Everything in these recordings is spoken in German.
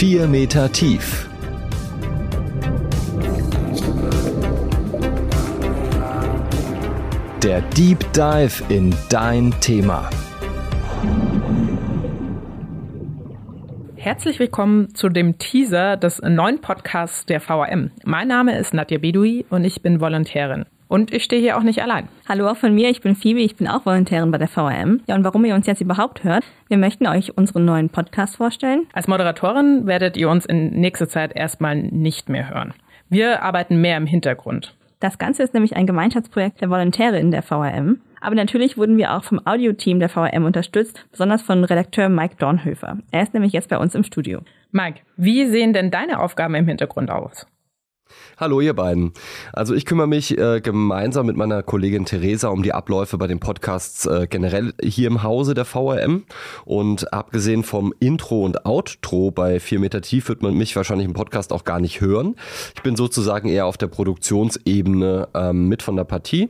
4 Meter tief. Der Deep Dive in dein Thema. Herzlich willkommen zu dem Teaser des neuen Podcasts der VAM. Mein Name ist Nadja Bedoui und ich bin Volontärin. Und ich stehe hier auch nicht allein. Hallo auch von mir, ich bin Phoebe, ich bin auch Volontärin bei der VRM. Ja, und warum ihr uns jetzt überhaupt hört, wir möchten euch unseren neuen Podcast vorstellen. Als Moderatorin werdet ihr uns in nächster Zeit erstmal nicht mehr hören. Wir arbeiten mehr im Hintergrund. Das Ganze ist nämlich ein Gemeinschaftsprojekt der Volontäre in der VRM. Aber natürlich wurden wir auch vom Audioteam der VRM unterstützt, besonders von Redakteur Mike Dornhöfer. Er ist nämlich jetzt bei uns im Studio. Mike, wie sehen denn deine Aufgaben im Hintergrund aus? Hallo ihr beiden. Also ich kümmere mich äh, gemeinsam mit meiner Kollegin Theresa um die Abläufe bei den Podcasts äh, generell hier im Hause der VRM. Und abgesehen vom Intro und Outro bei 4 Meter Tief wird man mich wahrscheinlich im Podcast auch gar nicht hören. Ich bin sozusagen eher auf der Produktionsebene ähm, mit von der Partie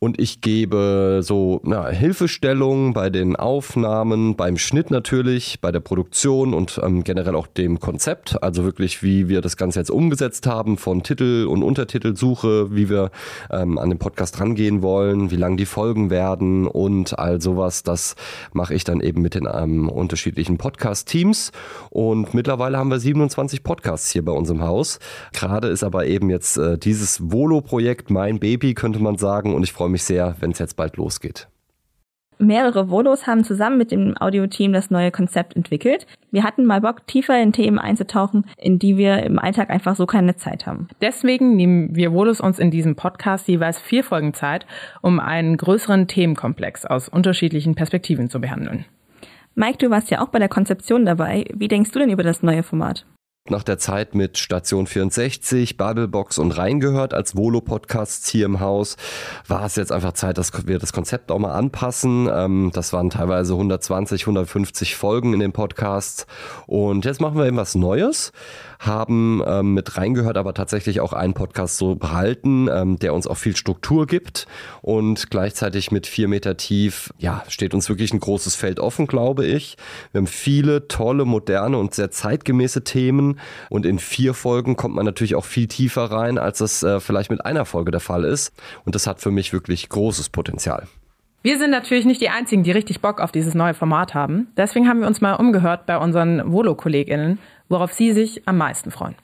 und ich gebe so na, Hilfestellung bei den Aufnahmen, beim Schnitt natürlich, bei der Produktion und ähm, generell auch dem Konzept. Also wirklich, wie wir das Ganze jetzt umgesetzt haben von Titel und Untertitelsuche, wie wir ähm, an den Podcast rangehen wollen, wie lang die Folgen werden und all sowas. Das mache ich dann eben mit den ähm, unterschiedlichen Podcast-Teams. Und mittlerweile haben wir 27 Podcasts hier bei uns im Haus. Gerade ist aber eben jetzt äh, dieses Volo-Projekt mein Baby, könnte man sagen. Und ich freue mich sehr, wenn es jetzt bald losgeht. Mehrere Volos haben zusammen mit dem Audioteam das neue Konzept entwickelt. Wir hatten mal Bock, tiefer in Themen einzutauchen, in die wir im Alltag einfach so keine Zeit haben. Deswegen nehmen wir Volos uns in diesem Podcast jeweils vier Folgen Zeit, um einen größeren Themenkomplex aus unterschiedlichen Perspektiven zu behandeln. Mike, du warst ja auch bei der Konzeption dabei. Wie denkst du denn über das neue Format? Nach der Zeit mit Station 64, Babelbox und Reingehört als Volo-Podcasts hier im Haus, war es jetzt einfach Zeit, dass wir das Konzept auch mal anpassen. Ähm, das waren teilweise 120, 150 Folgen in den Podcasts. Und jetzt machen wir eben was Neues haben ähm, mit reingehört, aber tatsächlich auch einen Podcast so behalten, ähm, der uns auch viel Struktur gibt und gleichzeitig mit vier Meter tief, ja, steht uns wirklich ein großes Feld offen, glaube ich. Wir haben viele tolle, moderne und sehr zeitgemäße Themen und in vier Folgen kommt man natürlich auch viel tiefer rein, als das äh, vielleicht mit einer Folge der Fall ist und das hat für mich wirklich großes Potenzial. Wir sind natürlich nicht die Einzigen, die richtig Bock auf dieses neue Format haben. Deswegen haben wir uns mal umgehört bei unseren Volo-KollegInnen worauf Sie sich am meisten freuen.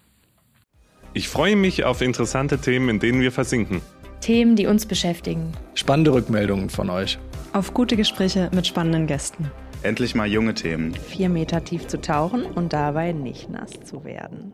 Ich freue mich auf interessante Themen, in denen wir versinken. Themen, die uns beschäftigen. Spannende Rückmeldungen von euch. Auf gute Gespräche mit spannenden Gästen. Endlich mal junge Themen. Vier Meter tief zu tauchen und dabei nicht nass zu werden.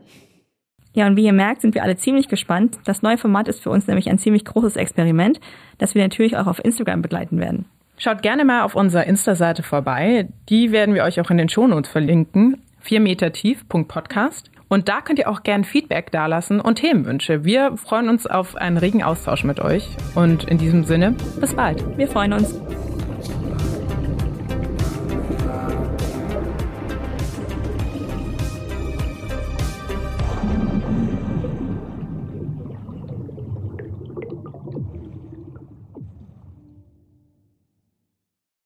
Ja, und wie ihr merkt, sind wir alle ziemlich gespannt. Das neue Format ist für uns nämlich ein ziemlich großes Experiment, das wir natürlich auch auf Instagram begleiten werden. Schaut gerne mal auf unserer Insta-Seite vorbei. Die werden wir euch auch in den Shownotes verlinken. 4 Meter tief.podcast. Und da könnt ihr auch gern Feedback dalassen und Themenwünsche. Wir freuen uns auf einen regen Austausch mit euch. Und in diesem Sinne, bis bald. Wir freuen uns.